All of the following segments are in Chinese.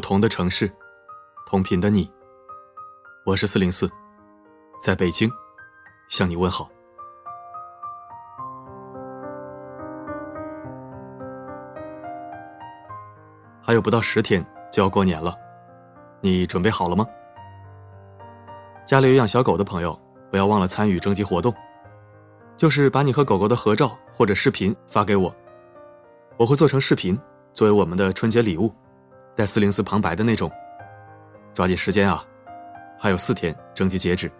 不同的城市，同频的你。我是四零四，在北京向你问好。还有不到十天就要过年了，你准备好了吗？家里有养小狗的朋友，不要忘了参与征集活动，就是把你和狗狗的合照或者视频发给我，我会做成视频作为我们的春节礼物，带四零四旁白的那种。抓紧时间啊，还有四天征集截止。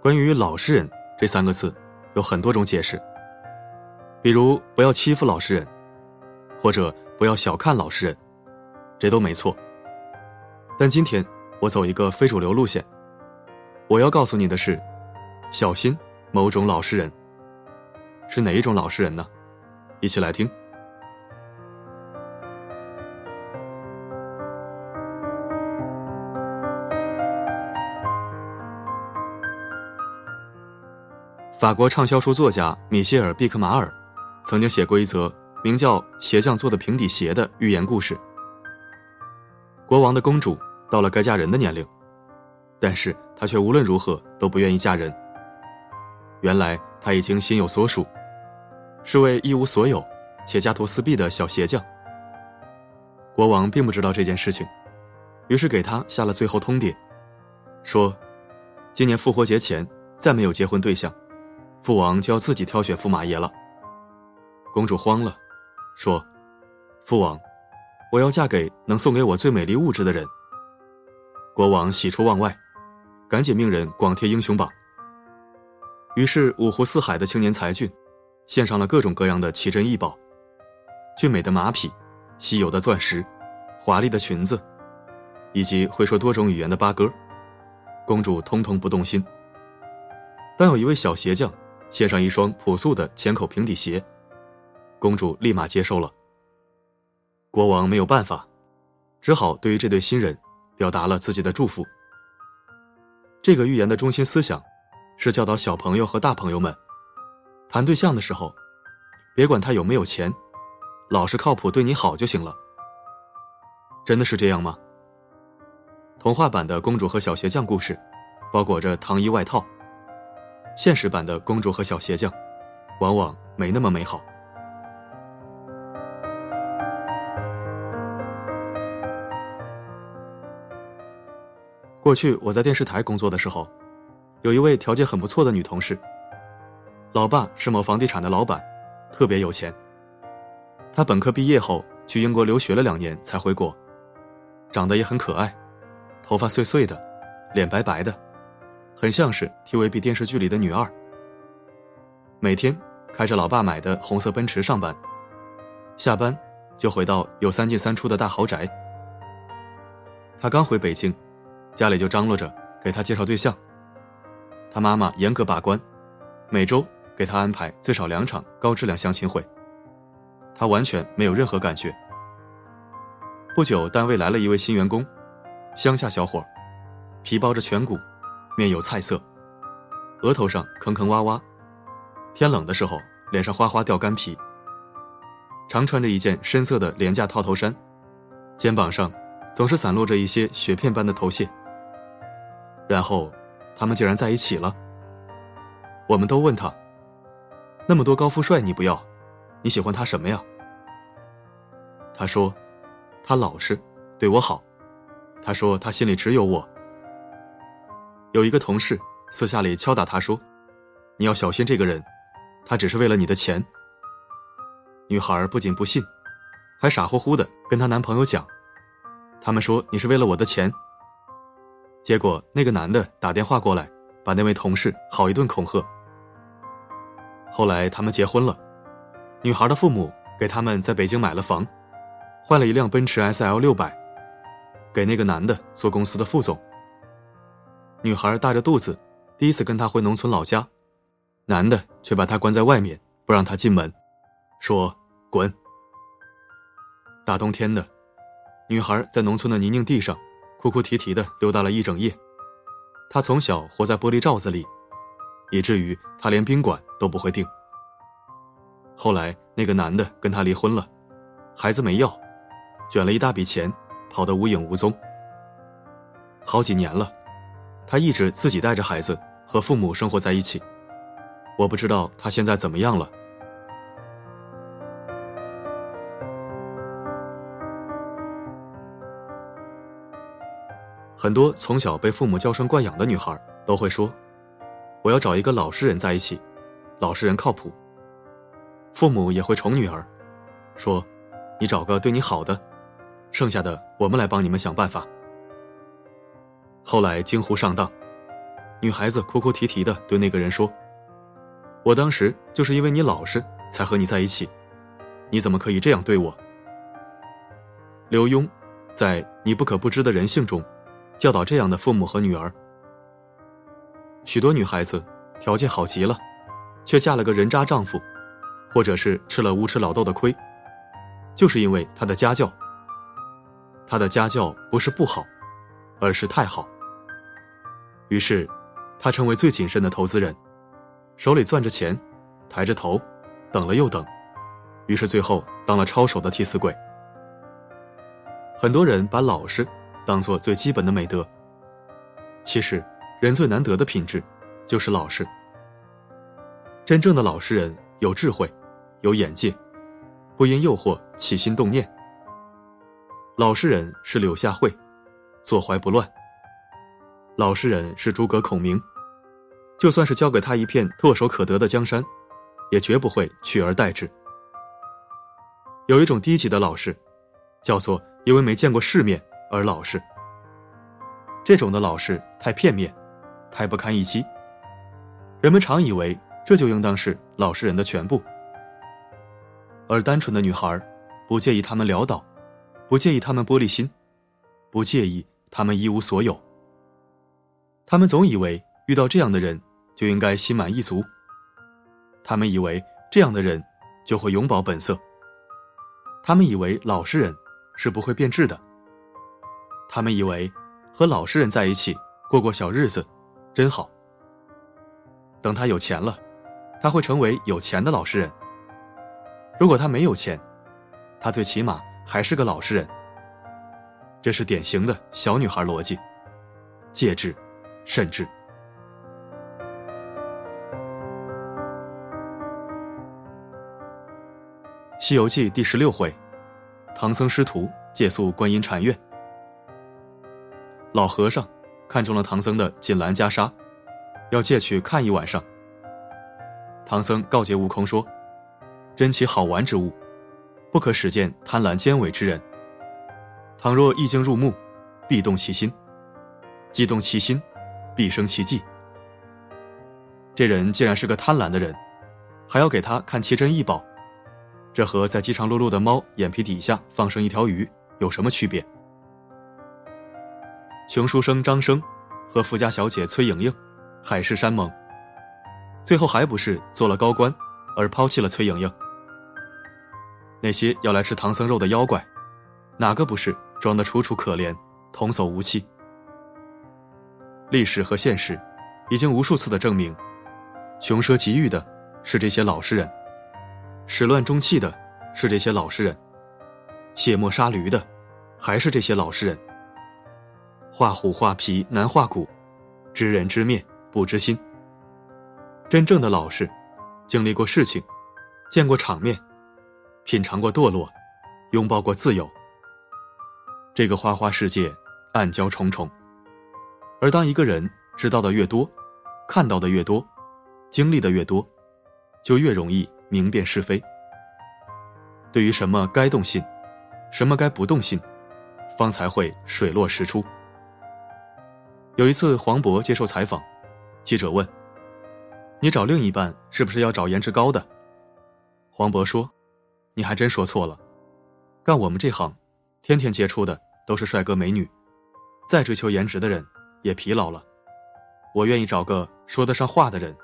关于“老实人”这三个字，有很多种解释，比如不要欺负老实人，或者不要小看老实人，这都没错。但今天我走一个非主流路线，我要告诉你的是，小心某种老实人。是哪一种老实人呢？一起来听。法国畅销书作家米歇尔·毕克马尔曾经写过一则名叫《鞋匠做的平底鞋》的寓言故事。国王的公主到了该嫁人的年龄，但是她却无论如何都不愿意嫁人。原来她已经心有所属，是位一无所有且家徒四壁的小鞋匠。国王并不知道这件事情，于是给她下了最后通牒，说：今年复活节前再没有结婚对象。父王就要自己挑选驸马爷了。公主慌了，说：“父王，我要嫁给能送给我最美丽物质的人。”国王喜出望外，赶紧命人广贴英雄榜。于是五湖四海的青年才俊，献上了各种各样的奇珍异宝：俊美的马匹、稀有的钻石、华丽的裙子，以及会说多种语言的八哥。公主通通不动心。但有一位小鞋匠。献上一双朴素的浅口平底鞋，公主立马接受了。国王没有办法，只好对于这对新人表达了自己的祝福。这个寓言的中心思想是教导小朋友和大朋友们，谈对象的时候，别管他有没有钱，老实靠谱对你好就行了。真的是这样吗？童话版的公主和小鞋匠故事，包裹着糖衣外套。现实版的公主和小鞋匠，往往没那么美好。过去我在电视台工作的时候，有一位条件很不错的女同事，老爸是某房地产的老板，特别有钱。她本科毕业后去英国留学了两年才回国，长得也很可爱，头发碎碎的，脸白白的。很像是 TVB 电视剧里的女二。每天开着老爸买的红色奔驰上班，下班就回到有三进三出的大豪宅。他刚回北京，家里就张罗着给他介绍对象。他妈妈严格把关，每周给他安排最少两场高质量相亲会。他完全没有任何感觉。不久，单位来了一位新员工，乡下小伙，皮包着颧骨。面有菜色，额头上坑坑洼洼，天冷的时候脸上哗哗掉干皮。常穿着一件深色的廉价套头衫，肩膀上总是散落着一些雪片般的头屑。然后，他们竟然在一起了。我们都问他：“那么多高富帅你不要，你喜欢他什么呀？”他说：“他老实，对我好。”他说：“他心里只有我。”有一个同事私下里敲打他说：“你要小心这个人，他只是为了你的钱。”女孩不仅不信，还傻乎乎的跟她男朋友讲：“他们说你是为了我的钱。”结果那个男的打电话过来，把那位同事好一顿恐吓。后来他们结婚了，女孩的父母给他们在北京买了房，换了一辆奔驰 S L 六百，给那个男的做公司的副总。女孩大着肚子，第一次跟他回农村老家，男的却把她关在外面，不让她进门，说：“滚。”大冬天的，女孩在农村的泥泞地上，哭哭啼啼的溜达了一整夜。她从小活在玻璃罩子里，以至于她连宾馆都不会订。后来那个男的跟她离婚了，孩子没要，卷了一大笔钱，跑得无影无踪。好几年了，他一直自己带着孩子和父母生活在一起。我不知道他现在怎么样了。很多从小被父母娇生惯养的女孩都会说：“我要找一个老实人在一起，老实人靠谱。”父母也会宠女儿，说：“你找个对你好的，剩下的我们来帮你们想办法。”后来惊呼上当，女孩子哭哭啼啼的对那个人说：“我当时就是因为你老实才和你在一起，你怎么可以这样对我？”刘墉在《你不可不知的人性》中。教导这样的父母和女儿，许多女孩子条件好极了，却嫁了个人渣丈夫，或者是吃了无耻老豆的亏，就是因为她的家教。她的家教不是不好，而是太好。于是，他成为最谨慎的投资人，手里攥着钱，抬着头，等了又等，于是最后当了抄手的替死鬼。很多人把老实。当做最基本的美德。其实，人最难得的品质，就是老实。真正的老实人有智慧，有眼界，不因诱惑起心动念。老实人是柳下惠，坐怀不乱。老实人是诸葛孔明，就算是交给他一片唾手可得的江山，也绝不会取而代之。有一种低级的老实，叫做因为没见过世面。而老实，这种的老实太片面，太不堪一击。人们常以为这就应当是老实人的全部。而单纯的女孩，不介意他们潦倒，不介意他们玻璃心，不介意他们一无所有。他们总以为遇到这样的人就应该心满意足。他们以为这样的人就会永葆本色。他们以为老实人是不会变质的。他们以为和老实人在一起过过小日子，真好。等他有钱了，他会成为有钱的老实人。如果他没有钱，他最起码还是个老实人。这是典型的小女孩逻辑，戒指，甚至。《西游记》第十六回，唐僧师徒借宿观音禅院。老和尚看中了唐僧的锦兰袈裟，要借去看一晚上。唐僧告诫悟空说：“珍奇好玩之物，不可使见贪婪奸伪之人。倘若一经入目，必动其心；既动其心，必生奇迹。这人竟然是个贪婪的人，还要给他看奇珍异宝，这和在饥肠辘辘的猫眼皮底下放生一条鱼有什么区别？”穷书生张生和富家小姐崔莹莹海誓山盟，最后还不是做了高官而抛弃了崔莹莹？那些要来吃唐僧肉的妖怪，哪个不是装得楚楚可怜、童叟无欺？历史和现实已经无数次的证明，穷奢极欲的是这些老实人，始乱终弃的是这些老实人，卸磨杀驴的还是这些老实人。画虎画皮难画骨，知人知面不知心。真正的老实，经历过事情，见过场面，品尝过堕落，拥抱过自由。这个花花世界，暗礁重重。而当一个人知道的越多，看到的越多，经历的越多，就越容易明辨是非。对于什么该动心，什么该不动心，方才会水落石出。有一次，黄渤接受采访，记者问：“你找另一半是不是要找颜值高的？”黄渤说：“你还真说错了，干我们这行，天天接触的都是帅哥美女，再追求颜值的人也疲劳了。我愿意找个说得上话的人。”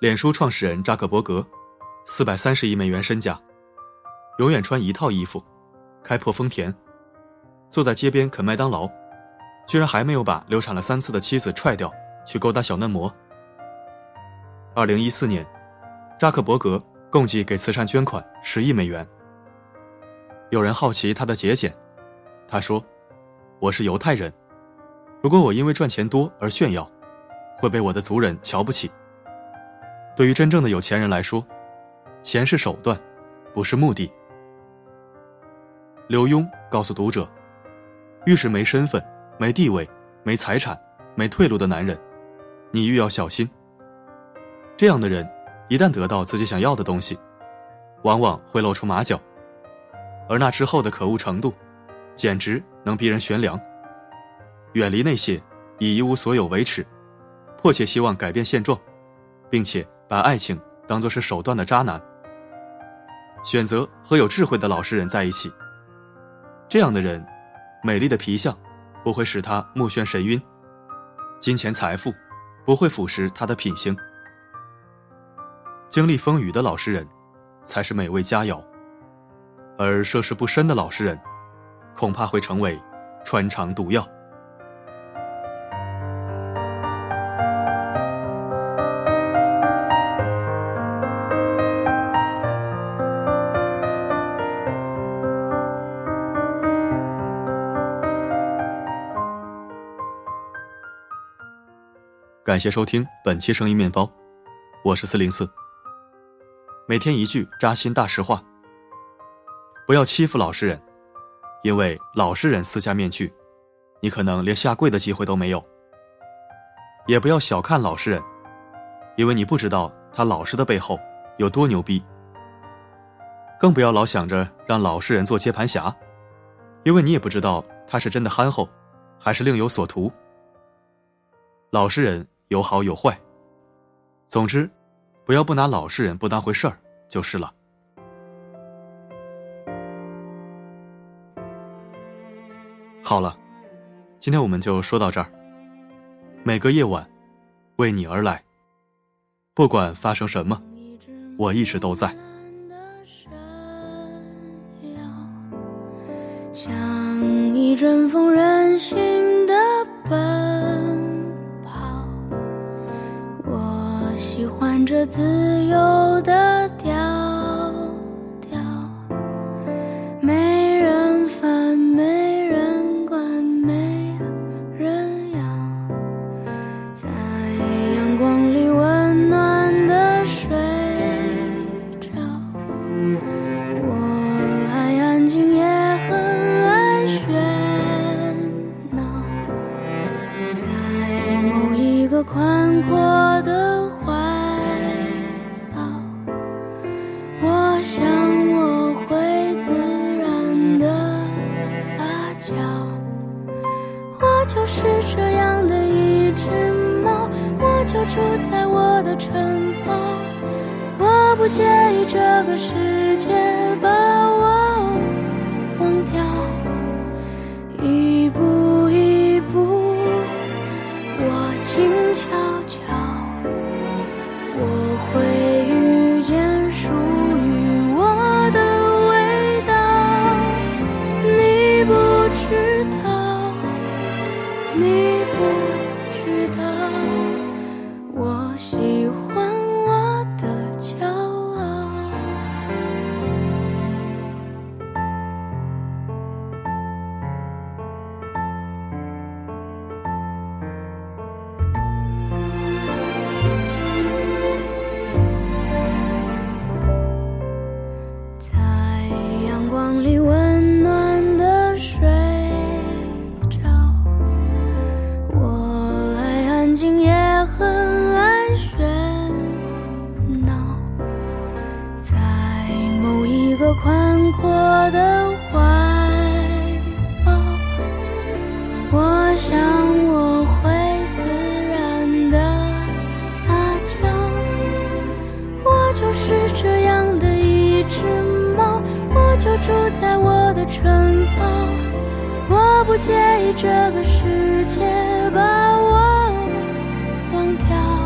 脸书创始人扎克伯格，四百三十亿美元身家，永远穿一套衣服，开破丰田，坐在街边啃麦当劳。居然还没有把流产了三次的妻子踹掉，去勾搭小嫩模。二零一四年，扎克伯格。共计给慈善捐款十亿美元。有人好奇他的节俭，他说：“我是犹太人，如果我因为赚钱多而炫耀，会被我的族人瞧不起。对于真正的有钱人来说，钱是手段，不是目的。”刘墉告诉读者：“越是没身份、没地位、没财产、没退路的男人，你越要小心。这样的人，一旦得到自己想要的东西，往往会露出马脚。”而那之后的可恶程度，简直能逼人悬梁。远离那些以一无所有为耻、迫切希望改变现状，并且把爱情当作是手段的渣男。选择和有智慧的老实人在一起。这样的人，美丽的皮相不会使他目眩神晕，金钱财富不会腐蚀他的品行。经历风雨的老实人，才是美味佳肴。而涉世不深的老实人，恐怕会成为穿肠毒药。感谢收听本期声音面包，我是四零四。每天一句扎心大实话。不要欺负老实人，因为老实人撕下面具，你可能连下跪的机会都没有。也不要小看老实人，因为你不知道他老实的背后有多牛逼。更不要老想着让老实人做接盘侠，因为你也不知道他是真的憨厚，还是另有所图。老实人有好有坏，总之，不要不拿老实人不当回事儿就是了。好了，今天我们就说到这儿。每个夜晚，为你而来。不管发生什么，我一直都在。像一阵风任性的奔跑，我喜欢这自由的就是这样的一只猫，我就住在我的城堡。我不介意这个世界把我忘掉。住在我的城堡。我不介意这个世界把我忘掉。